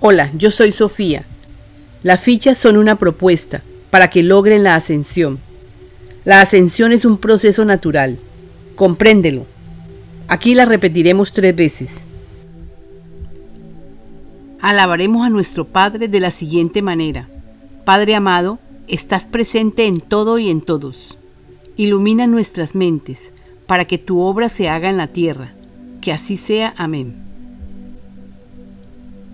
Hola, yo soy Sofía. Las fichas son una propuesta para que logren la ascensión. La ascensión es un proceso natural. Compréndelo. Aquí la repetiremos tres veces. Alabaremos a nuestro Padre de la siguiente manera. Padre amado, estás presente en todo y en todos. Ilumina nuestras mentes para que tu obra se haga en la tierra. Que así sea. Amén.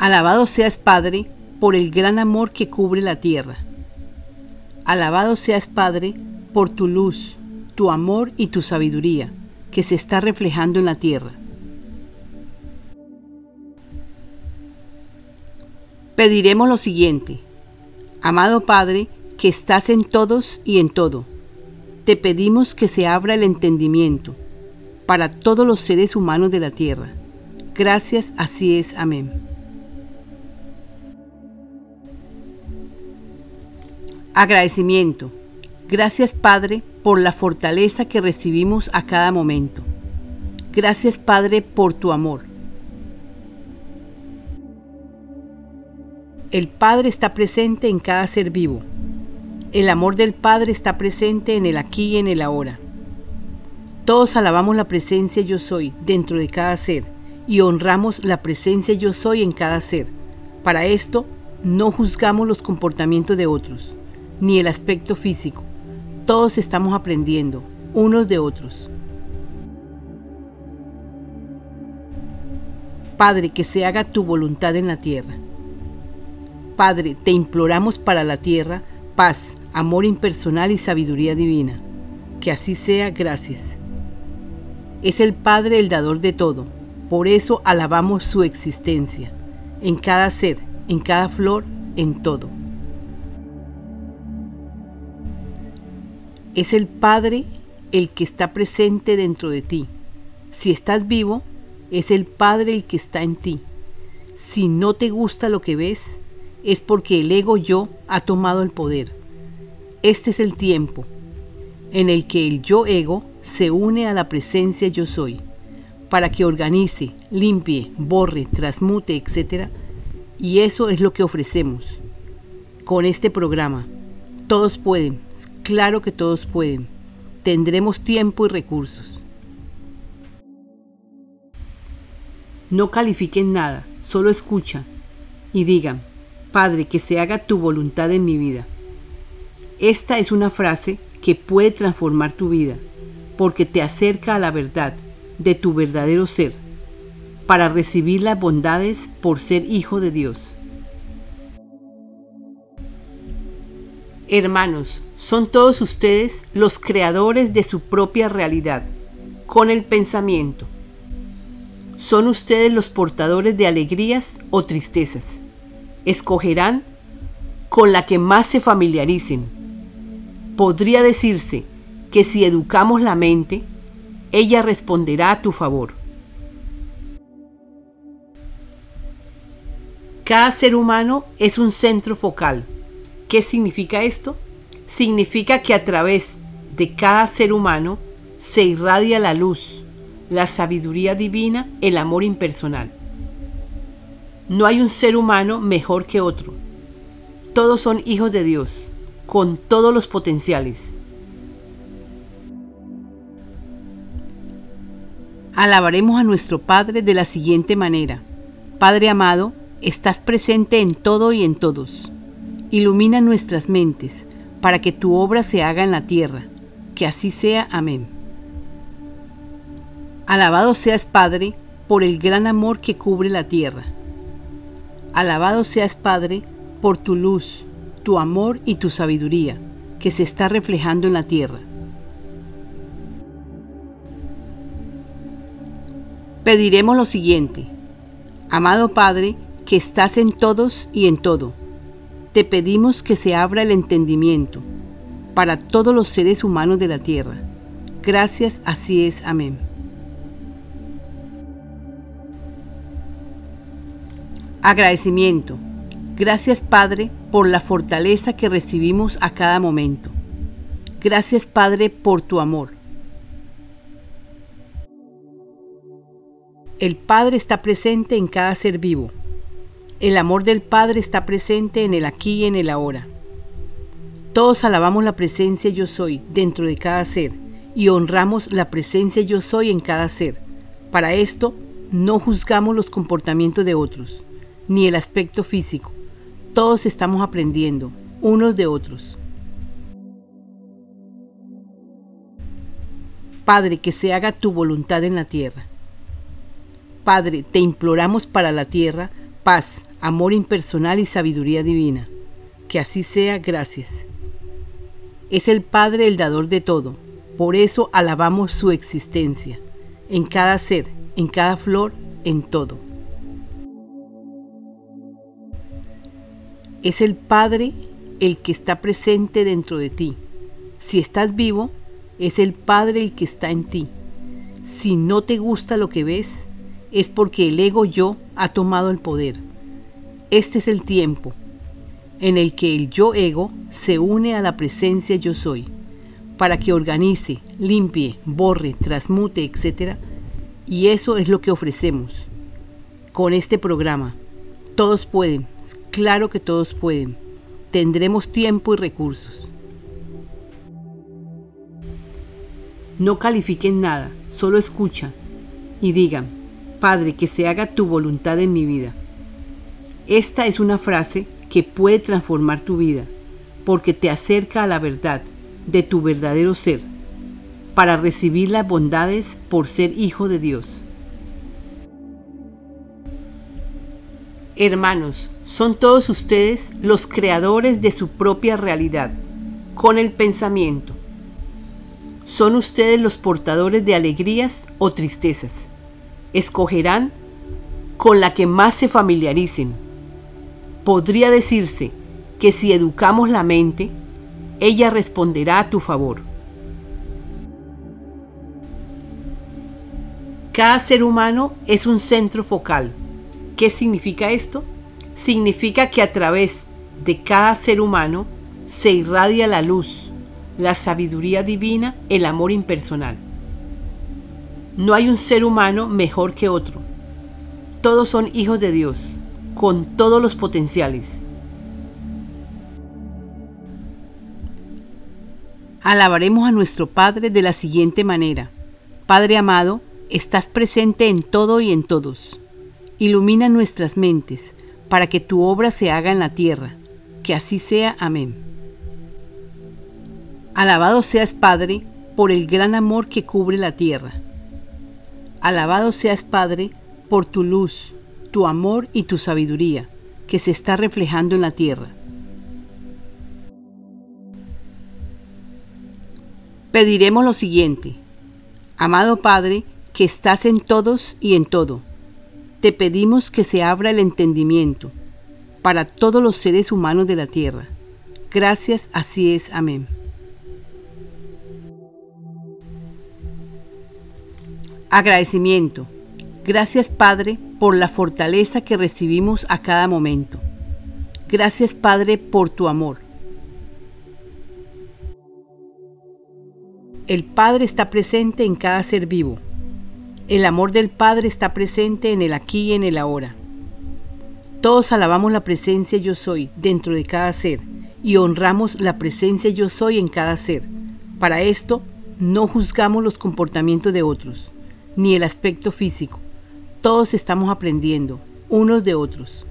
Alabado seas Padre por el gran amor que cubre la tierra. Alabado seas Padre por tu luz, tu amor y tu sabiduría que se está reflejando en la tierra. Pediremos lo siguiente. Amado Padre, que estás en todos y en todo, te pedimos que se abra el entendimiento para todos los seres humanos de la tierra. Gracias, así es. Amén. Agradecimiento. Gracias Padre por la fortaleza que recibimos a cada momento. Gracias Padre por tu amor. El Padre está presente en cada ser vivo. El amor del Padre está presente en el aquí y en el ahora. Todos alabamos la presencia yo soy dentro de cada ser y honramos la presencia yo soy en cada ser. Para esto, no juzgamos los comportamientos de otros ni el aspecto físico. Todos estamos aprendiendo, unos de otros. Padre, que se haga tu voluntad en la tierra. Padre, te imploramos para la tierra paz, amor impersonal y sabiduría divina. Que así sea, gracias. Es el Padre el dador de todo, por eso alabamos su existencia, en cada ser, en cada flor, en todo. Es el Padre el que está presente dentro de ti. Si estás vivo, es el Padre el que está en ti. Si no te gusta lo que ves, es porque el ego yo ha tomado el poder. Este es el tiempo en el que el yo ego se une a la presencia yo soy, para que organice, limpie, borre, transmute, etc. Y eso es lo que ofrecemos con este programa. Todos pueden, Claro que todos pueden. Tendremos tiempo y recursos. No califiquen nada, solo escuchan y digan, Padre, que se haga tu voluntad en mi vida. Esta es una frase que puede transformar tu vida, porque te acerca a la verdad de tu verdadero ser, para recibir las bondades por ser hijo de Dios. Hermanos, son todos ustedes los creadores de su propia realidad, con el pensamiento. Son ustedes los portadores de alegrías o tristezas. Escogerán con la que más se familiaricen. Podría decirse que si educamos la mente, ella responderá a tu favor. Cada ser humano es un centro focal ¿Qué significa esto? Significa que a través de cada ser humano se irradia la luz, la sabiduría divina, el amor impersonal. No hay un ser humano mejor que otro. Todos son hijos de Dios, con todos los potenciales. Alabaremos a nuestro Padre de la siguiente manera. Padre amado, estás presente en todo y en todos. Ilumina nuestras mentes para que tu obra se haga en la tierra. Que así sea. Amén. Alabado seas Padre por el gran amor que cubre la tierra. Alabado seas Padre por tu luz, tu amor y tu sabiduría que se está reflejando en la tierra. Pediremos lo siguiente. Amado Padre, que estás en todos y en todo te pedimos que se abra el entendimiento para todos los seres humanos de la tierra. Gracias, así es. Amén. Agradecimiento. Gracias Padre por la fortaleza que recibimos a cada momento. Gracias Padre por tu amor. El Padre está presente en cada ser vivo El amor del Padre está presente en el aquí y en el ahora. Todos alabamos la presencia yo soy dentro de cada ser y honramos la presencia yo soy en cada ser. Para esto, no juzgamos los comportamientos de otros, ni el aspecto físico. Todos estamos aprendiendo, unos de otros. Padre, que se haga tu voluntad en la tierra. Padre, te imploramos para la tierra paz, amor impersonal y sabiduría divina. Que así sea, gracias. Es el Padre el dador de todo, por eso alabamos su existencia, en cada ser, en cada flor, en todo. Es el Padre el que está presente dentro de ti. Si estás vivo, es el Padre el que está en ti. Si no te gusta lo que ves, es porque el ego yo ha tomado el poder. Este es el tiempo en el que el yo ego se une a la presencia yo soy, para que organice, limpie, borre, transmute, etc. Y eso es lo que ofrecemos con este programa. Todos pueden, claro que todos pueden. Tendremos tiempo y recursos. No califiquen nada, solo escuchan y digan, Padre, que se haga tu voluntad en mi vida. Esta es una frase que puede transformar tu vida, porque te acerca a la verdad de tu verdadero ser, para recibir las bondades por ser hijo de Dios. Hermanos, son todos ustedes los creadores de su propia realidad, con el pensamiento son ustedes los portadores de alegrías o tristezas. Escogerán con la que más se familiaricen. Podría decirse que si educamos la mente, ella responderá a tu favor. Cada ser humano es un centro focal. ¿Qué significa esto? Significa que a través de cada ser humano se irradia la luz, la sabiduría divina, el amor impersonal. No hay un ser humano mejor que otro. Todos son hijos de Dios, con todos los potenciales. Alabaremos a nuestro Padre de la siguiente manera. Padre amado, estás presente en todo y en todos. Ilumina nuestras mentes para que tu obra se haga en la tierra. Que así sea. Amén. Alabado seas Padre por el gran amor que cubre la tierra. Alabado seas Padre por tu luz, tu amor y tu sabiduría que se está reflejando en la tierra. Pediremos lo siguiente. Amado Padre, que estás en todos y en todo, te pedimos que se abra el entendimiento para todos los seres humanos de la tierra. Gracias, así es. Amén. Agradecimiento. Gracias Padre por la fortaleza que recibimos a cada momento. Gracias Padre por tu amor. El Padre está presente en cada ser vivo. El amor del Padre está presente en el aquí y en el ahora. Todos alabamos la presencia yo soy dentro de cada ser y honramos la presencia yo soy en cada ser. Para esto, no juzgamos los comportamientos de otros ni el aspecto físico. Todos estamos aprendiendo, unos de otros.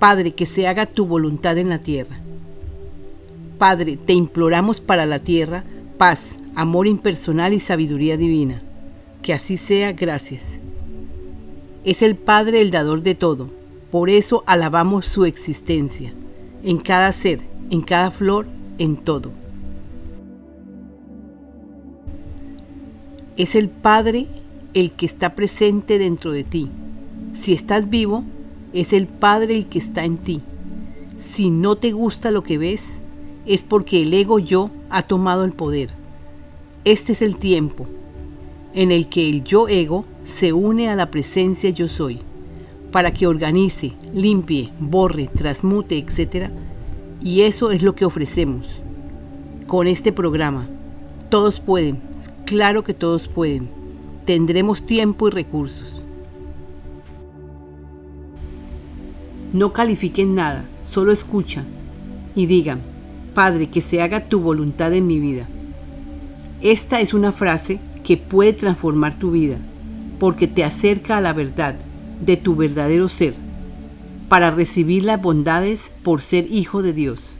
Padre, que se haga tu voluntad en la tierra. Padre, te imploramos para la tierra paz, amor impersonal y sabiduría divina. Que así sea, gracias. Es el Padre el dador de todo, por eso alabamos su existencia, en cada ser, en cada flor, en todo. Es el Padre el que está presente dentro de ti. Si estás vivo, es el Padre el que está en ti. Si no te gusta lo que ves, es porque el ego yo ha tomado el poder. Este es el tiempo en el que el yo ego se une a la presencia yo soy, para que organice, limpie, borre, transmute, etc. Y eso es lo que ofrecemos con este programa. Todos pueden, Claro que todos pueden. Tendremos tiempo y recursos. No califiquen nada, solo escucha y digan, Padre, que se haga tu voluntad en mi vida. Esta es una frase que puede transformar tu vida, porque te acerca a la verdad de tu verdadero ser, para recibir las bondades por ser hijo de Dios.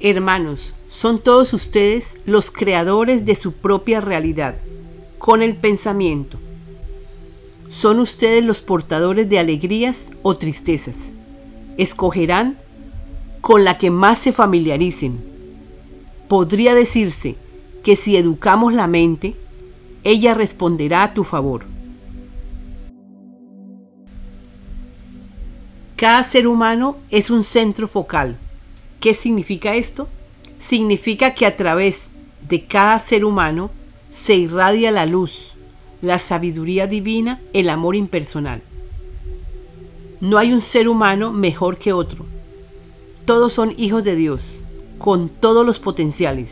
Hermanos, son todos ustedes los creadores de su propia realidad, con el pensamiento. Son ustedes los portadores de alegrías o tristezas. Escogerán con la que más se familiaricen. Podría decirse que si educamos la mente, ella responderá a tu favor. Cada ser humano es un centro focal. ¿Qué significa esto? Significa que a través de cada ser humano se irradia la luz, la sabiduría divina, el amor impersonal. No hay un ser humano mejor que otro. Todos son hijos de Dios, con todos los potenciales